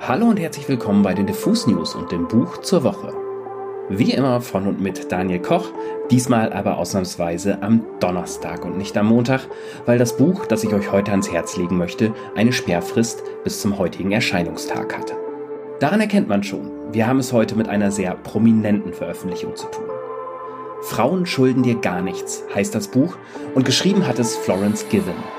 Hallo und herzlich willkommen bei den Diffus News und dem Buch zur Woche. Wie immer von und mit Daniel Koch, diesmal aber ausnahmsweise am Donnerstag und nicht am Montag, weil das Buch, das ich euch heute ans Herz legen möchte, eine Sperrfrist bis zum heutigen Erscheinungstag hatte. Daran erkennt man schon, wir haben es heute mit einer sehr prominenten Veröffentlichung zu tun. Frauen schulden dir gar nichts, heißt das Buch, und geschrieben hat es Florence Given.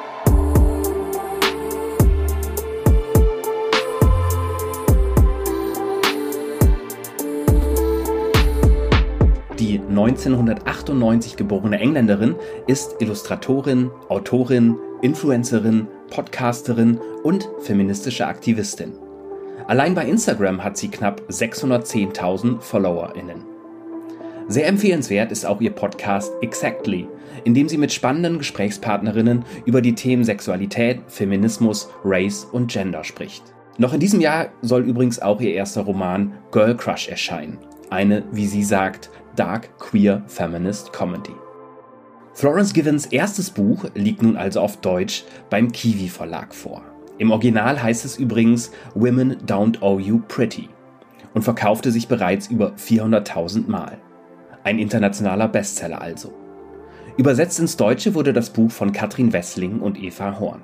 1998 geborene Engländerin ist Illustratorin, Autorin, Influencerin, Podcasterin und feministische Aktivistin. Allein bei Instagram hat sie knapp 610.000 FollowerInnen. Sehr empfehlenswert ist auch ihr Podcast Exactly, in dem sie mit spannenden Gesprächspartnerinnen über die Themen Sexualität, Feminismus, Race und Gender spricht. Noch in diesem Jahr soll übrigens auch ihr erster Roman Girl Crush erscheinen. Eine, wie sie sagt, dark queer feminist comedy. Florence Givens erstes Buch liegt nun also auf Deutsch beim Kiwi Verlag vor. Im Original heißt es übrigens Women Don't Owe You Pretty und verkaufte sich bereits über 400.000 Mal. Ein internationaler Bestseller also. Übersetzt ins Deutsche wurde das Buch von Katrin Wessling und Eva Horn.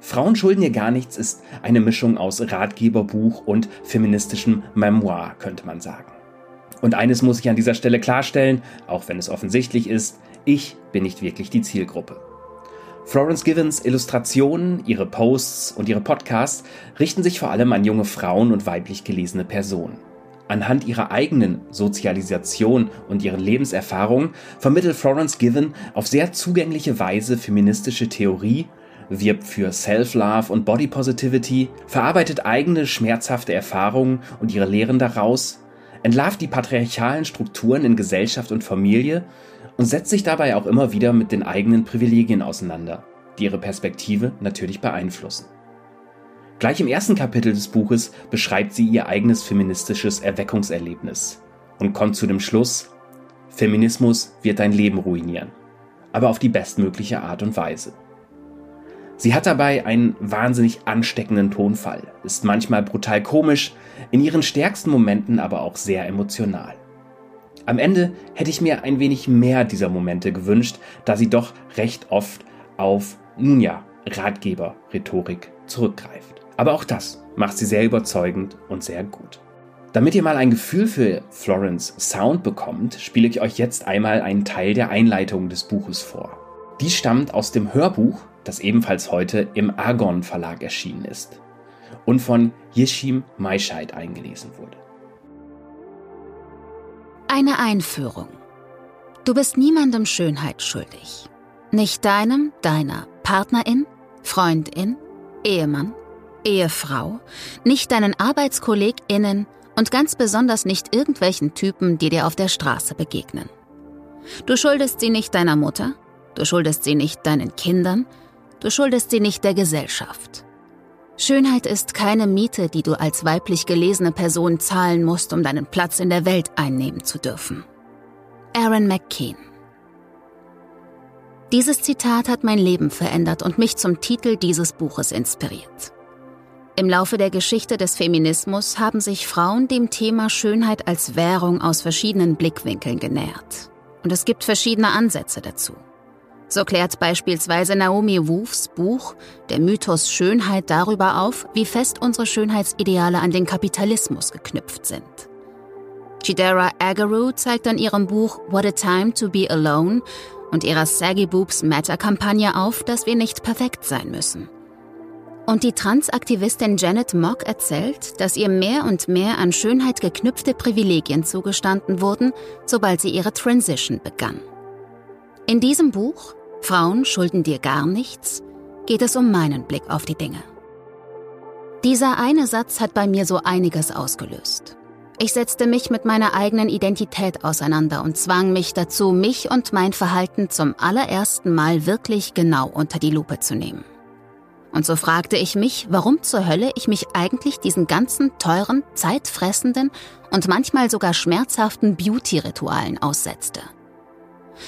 Frauen schulden ihr gar nichts ist eine Mischung aus Ratgeberbuch und feministischem Memoir, könnte man sagen. Und eines muss ich an dieser Stelle klarstellen, auch wenn es offensichtlich ist, ich bin nicht wirklich die Zielgruppe. Florence Givens Illustrationen, ihre Posts und ihre Podcasts richten sich vor allem an junge Frauen und weiblich gelesene Personen. Anhand ihrer eigenen Sozialisation und ihren Lebenserfahrungen vermittelt Florence Given auf sehr zugängliche Weise feministische Theorie, wirbt für Self-Love und Body Positivity, verarbeitet eigene schmerzhafte Erfahrungen und ihre Lehren daraus, entlarvt die patriarchalen Strukturen in Gesellschaft und Familie und setzt sich dabei auch immer wieder mit den eigenen Privilegien auseinander, die ihre Perspektive natürlich beeinflussen. Gleich im ersten Kapitel des Buches beschreibt sie ihr eigenes feministisches Erweckungserlebnis und kommt zu dem Schluss, Feminismus wird dein Leben ruinieren, aber auf die bestmögliche Art und Weise. Sie hat dabei einen wahnsinnig ansteckenden Tonfall, ist manchmal brutal komisch, in ihren stärksten Momenten aber auch sehr emotional. Am Ende hätte ich mir ein wenig mehr dieser Momente gewünscht, da sie doch recht oft auf, nun ja, Ratgeber-Rhetorik zurückgreift. Aber auch das macht sie sehr überzeugend und sehr gut. Damit ihr mal ein Gefühl für Florence Sound bekommt, spiele ich euch jetzt einmal einen Teil der Einleitung des Buches vor. Die stammt aus dem Hörbuch, das ebenfalls heute im Argon Verlag erschienen ist und von Yeshim Maischeid eingelesen wurde. Eine Einführung. Du bist niemandem Schönheit schuldig. Nicht deinem, deiner Partnerin, Freundin, Ehemann, Ehefrau, nicht deinen ArbeitskollegInnen und ganz besonders nicht irgendwelchen Typen, die dir auf der Straße begegnen. Du schuldest sie nicht deiner Mutter, du schuldest sie nicht deinen Kindern, du schuldest sie nicht der Gesellschaft. Schönheit ist keine Miete, die du als weiblich gelesene Person zahlen musst, um deinen Platz in der Welt einnehmen zu dürfen. Aaron McKean Dieses Zitat hat mein Leben verändert und mich zum Titel dieses Buches inspiriert. Im Laufe der Geschichte des Feminismus haben sich Frauen dem Thema Schönheit als Währung aus verschiedenen Blickwinkeln genähert. Und es gibt verschiedene Ansätze dazu. So klärt beispielsweise Naomi Wolfs Buch Der Mythos Schönheit darüber auf, wie fest unsere Schönheitsideale an den Kapitalismus geknüpft sind. Chidera Agaru zeigt an ihrem Buch What a Time to Be Alone und ihrer Saggy Boobs Matter-Kampagne auf, dass wir nicht perfekt sein müssen. Und die Transaktivistin Janet Mock erzählt, dass ihr mehr und mehr an Schönheit geknüpfte Privilegien zugestanden wurden, sobald sie ihre Transition begann. In diesem Buch, Frauen schulden dir gar nichts, geht es um meinen Blick auf die Dinge. Dieser eine Satz hat bei mir so einiges ausgelöst. Ich setzte mich mit meiner eigenen Identität auseinander und zwang mich dazu, mich und mein Verhalten zum allerersten Mal wirklich genau unter die Lupe zu nehmen. Und so fragte ich mich, warum zur Hölle ich mich eigentlich diesen ganzen teuren, zeitfressenden und manchmal sogar schmerzhaften Beauty-Ritualen aussetzte.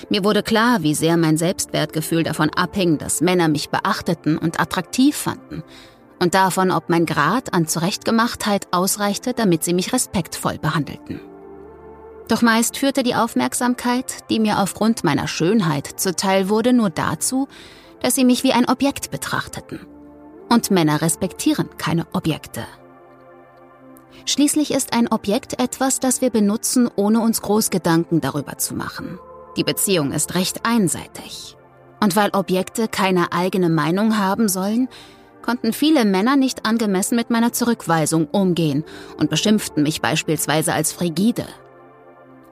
Mir wurde klar, wie sehr mein Selbstwertgefühl davon abhing, dass Männer mich beachteten und attraktiv fanden. und davon, ob mein Grad an Zurechtgemachtheit ausreichte, damit sie mich respektvoll behandelten. Doch meist führte die Aufmerksamkeit, die mir aufgrund meiner Schönheit zuteil wurde, nur dazu, dass sie mich wie ein Objekt betrachteten. Und Männer respektieren keine Objekte. Schließlich ist ein Objekt etwas, das wir benutzen, ohne uns groß Gedanken darüber zu machen. Die Beziehung ist recht einseitig. Und weil Objekte keine eigene Meinung haben sollen, konnten viele Männer nicht angemessen mit meiner Zurückweisung umgehen und beschimpften mich beispielsweise als frigide.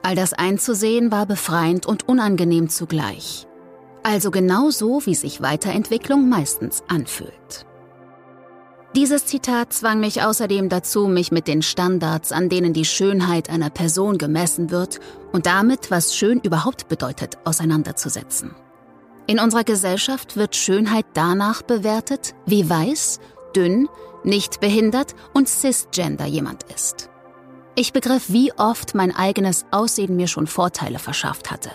All das einzusehen war befreiend und unangenehm zugleich. Also genau so, wie sich Weiterentwicklung meistens anfühlt. Dieses Zitat zwang mich außerdem dazu, mich mit den Standards, an denen die Schönheit einer Person gemessen wird und damit, was schön überhaupt bedeutet, auseinanderzusetzen. In unserer Gesellschaft wird Schönheit danach bewertet, wie weiß, dünn, nicht behindert und cisgender jemand ist. Ich begriff, wie oft mein eigenes Aussehen mir schon Vorteile verschafft hatte.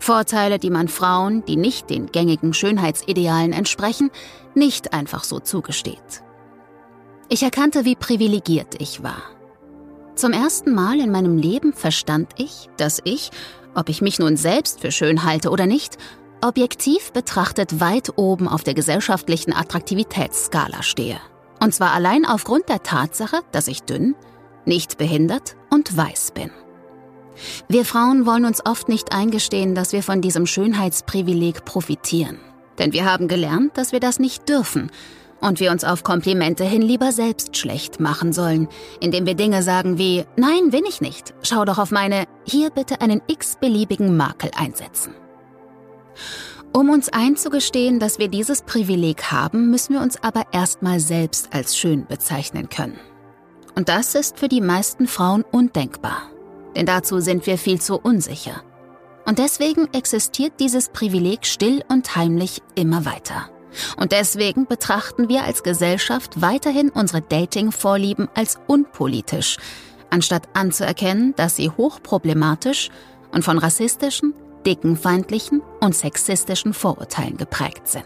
Vorteile, die man Frauen, die nicht den gängigen Schönheitsidealen entsprechen, nicht einfach so zugesteht. Ich erkannte, wie privilegiert ich war. Zum ersten Mal in meinem Leben verstand ich, dass ich, ob ich mich nun selbst für schön halte oder nicht, objektiv betrachtet weit oben auf der gesellschaftlichen Attraktivitätsskala stehe. Und zwar allein aufgrund der Tatsache, dass ich dünn, nicht behindert und weiß bin. Wir Frauen wollen uns oft nicht eingestehen, dass wir von diesem Schönheitsprivileg profitieren. Denn wir haben gelernt, dass wir das nicht dürfen und wir uns auf Komplimente hin lieber selbst schlecht machen sollen, indem wir Dinge sagen wie, nein, bin ich nicht, schau doch auf meine, hier bitte einen x-beliebigen Makel einsetzen. Um uns einzugestehen, dass wir dieses Privileg haben, müssen wir uns aber erstmal selbst als schön bezeichnen können. Und das ist für die meisten Frauen undenkbar. Denn dazu sind wir viel zu unsicher. Und deswegen existiert dieses Privileg still und heimlich immer weiter. Und deswegen betrachten wir als Gesellschaft weiterhin unsere Dating-Vorlieben als unpolitisch, anstatt anzuerkennen, dass sie hochproblematisch und von rassistischen, dickenfeindlichen und sexistischen Vorurteilen geprägt sind.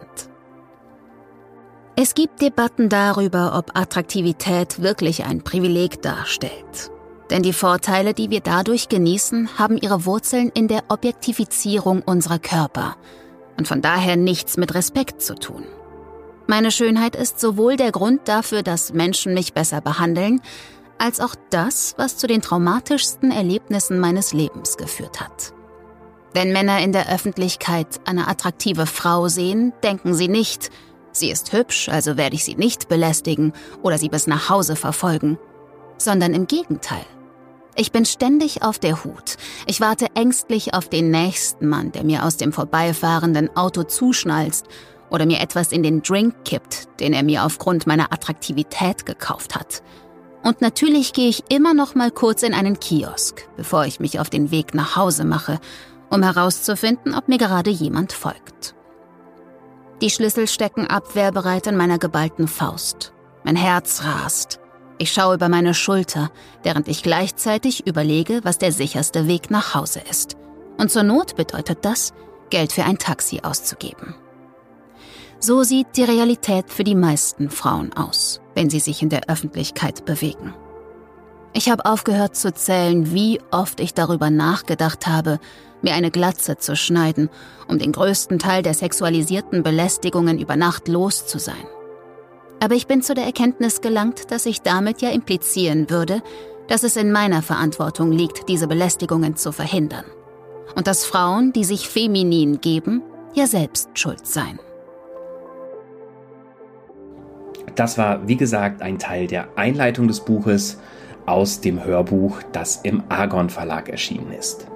Es gibt Debatten darüber, ob Attraktivität wirklich ein Privileg darstellt. Denn die Vorteile, die wir dadurch genießen, haben ihre Wurzeln in der Objektifizierung unserer Körper und von daher nichts mit Respekt zu tun. Meine Schönheit ist sowohl der Grund dafür, dass Menschen mich besser behandeln, als auch das, was zu den traumatischsten Erlebnissen meines Lebens geführt hat. Wenn Männer in der Öffentlichkeit eine attraktive Frau sehen, denken sie nicht, sie ist hübsch, also werde ich sie nicht belästigen oder sie bis nach Hause verfolgen, sondern im Gegenteil. Ich bin ständig auf der Hut. Ich warte ängstlich auf den nächsten Mann, der mir aus dem vorbeifahrenden Auto zuschnalzt oder mir etwas in den Drink kippt, den er mir aufgrund meiner Attraktivität gekauft hat. Und natürlich gehe ich immer noch mal kurz in einen Kiosk, bevor ich mich auf den Weg nach Hause mache um herauszufinden, ob mir gerade jemand folgt. Die Schlüssel stecken abwehrbereit in meiner geballten Faust. Mein Herz rast. Ich schaue über meine Schulter, während ich gleichzeitig überlege, was der sicherste Weg nach Hause ist. Und zur Not bedeutet das, Geld für ein Taxi auszugeben. So sieht die Realität für die meisten Frauen aus, wenn sie sich in der Öffentlichkeit bewegen. Ich habe aufgehört zu zählen, wie oft ich darüber nachgedacht habe, mir eine Glatze zu schneiden, um den größten Teil der sexualisierten Belästigungen über Nacht los zu sein. Aber ich bin zu der Erkenntnis gelangt, dass ich damit ja implizieren würde, dass es in meiner Verantwortung liegt, diese Belästigungen zu verhindern. Und dass Frauen, die sich feminin geben, ja selbst schuld seien. Das war, wie gesagt, ein Teil der Einleitung des Buches aus dem Hörbuch, das im Argon Verlag erschienen ist.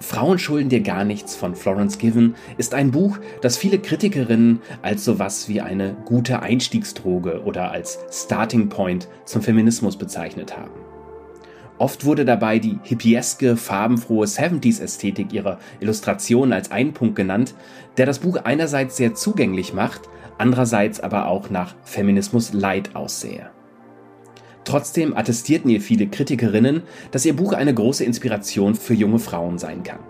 Frauen schulden dir gar nichts von Florence Given ist ein Buch, das viele Kritikerinnen als sowas wie eine gute Einstiegsdroge oder als Starting Point zum Feminismus bezeichnet haben. Oft wurde dabei die hippieske, farbenfrohe 70s-Ästhetik ihrer Illustrationen als einen Punkt genannt, der das Buch einerseits sehr zugänglich macht, andererseits aber auch nach Feminismus Light aussähe. Trotzdem attestierten ihr viele Kritikerinnen, dass ihr Buch eine große Inspiration für junge Frauen sein kann.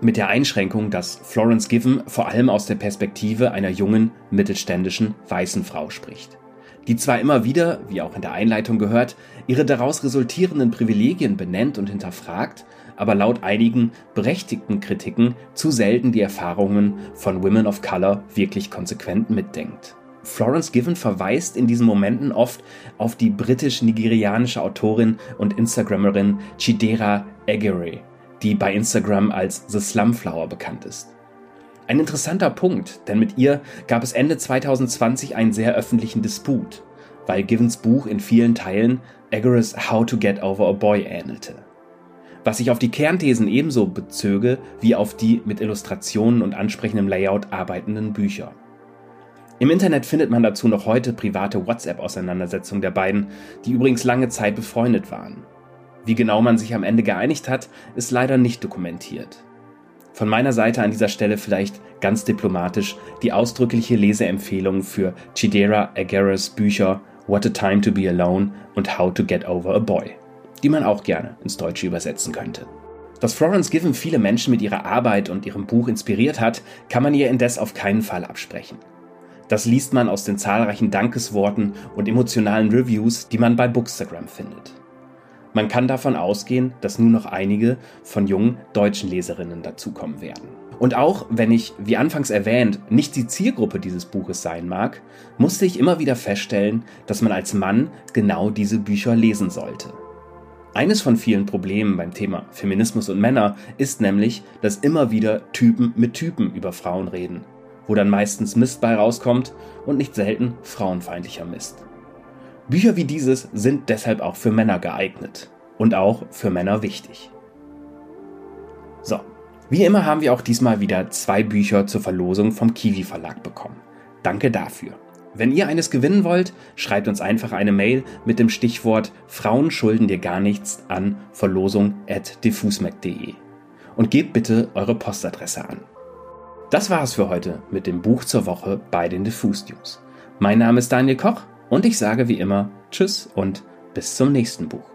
Mit der Einschränkung, dass Florence Given vor allem aus der Perspektive einer jungen, mittelständischen, weißen Frau spricht. die zwar immer wieder, wie auch in der Einleitung gehört, ihre daraus resultierenden Privilegien benennt und hinterfragt, aber laut einigen berechtigten Kritiken zu selten die Erfahrungen von Women of Color wirklich konsequent mitdenkt. Florence Given verweist in diesen Momenten oft auf die britisch-nigerianische Autorin und Instagrammerin Chidera Egere, die bei Instagram als The Slumflower bekannt ist. Ein interessanter Punkt, denn mit ihr gab es Ende 2020 einen sehr öffentlichen Disput, weil Givens Buch in vielen Teilen Egeres How to Get Over a Boy ähnelte. Was sich auf die Kernthesen ebenso bezöge wie auf die mit Illustrationen und ansprechendem Layout arbeitenden Bücher. Im Internet findet man dazu noch heute private WhatsApp-Auseinandersetzungen der beiden, die übrigens lange Zeit befreundet waren. Wie genau man sich am Ende geeinigt hat, ist leider nicht dokumentiert. Von meiner Seite an dieser Stelle vielleicht ganz diplomatisch die ausdrückliche Leseempfehlung für Chidera Aguirre's Bücher What a Time to Be Alone und How to Get Over a Boy, die man auch gerne ins Deutsche übersetzen könnte. Dass Florence Given viele Menschen mit ihrer Arbeit und ihrem Buch inspiriert hat, kann man ihr indes auf keinen Fall absprechen. Das liest man aus den zahlreichen Dankesworten und emotionalen Reviews, die man bei Bookstagram findet. Man kann davon ausgehen, dass nur noch einige von jungen deutschen Leserinnen dazukommen werden. Und auch wenn ich, wie anfangs erwähnt, nicht die Zielgruppe dieses Buches sein mag, musste ich immer wieder feststellen, dass man als Mann genau diese Bücher lesen sollte. Eines von vielen Problemen beim Thema Feminismus und Männer ist nämlich, dass immer wieder Typen mit Typen über Frauen reden, wo dann meistens Mist bei rauskommt und nicht selten frauenfeindlicher Mist. Bücher wie dieses sind deshalb auch für Männer geeignet und auch für Männer wichtig. So, wie immer haben wir auch diesmal wieder zwei Bücher zur Verlosung vom Kiwi Verlag bekommen. Danke dafür. Wenn ihr eines gewinnen wollt, schreibt uns einfach eine Mail mit dem Stichwort Frauen schulden dir gar nichts an verlosung@diffusmac.de und gebt bitte eure Postadresse an. Das war es für heute mit dem Buch zur Woche bei den Diffus News. Mein Name ist Daniel Koch und ich sage wie immer Tschüss und bis zum nächsten Buch.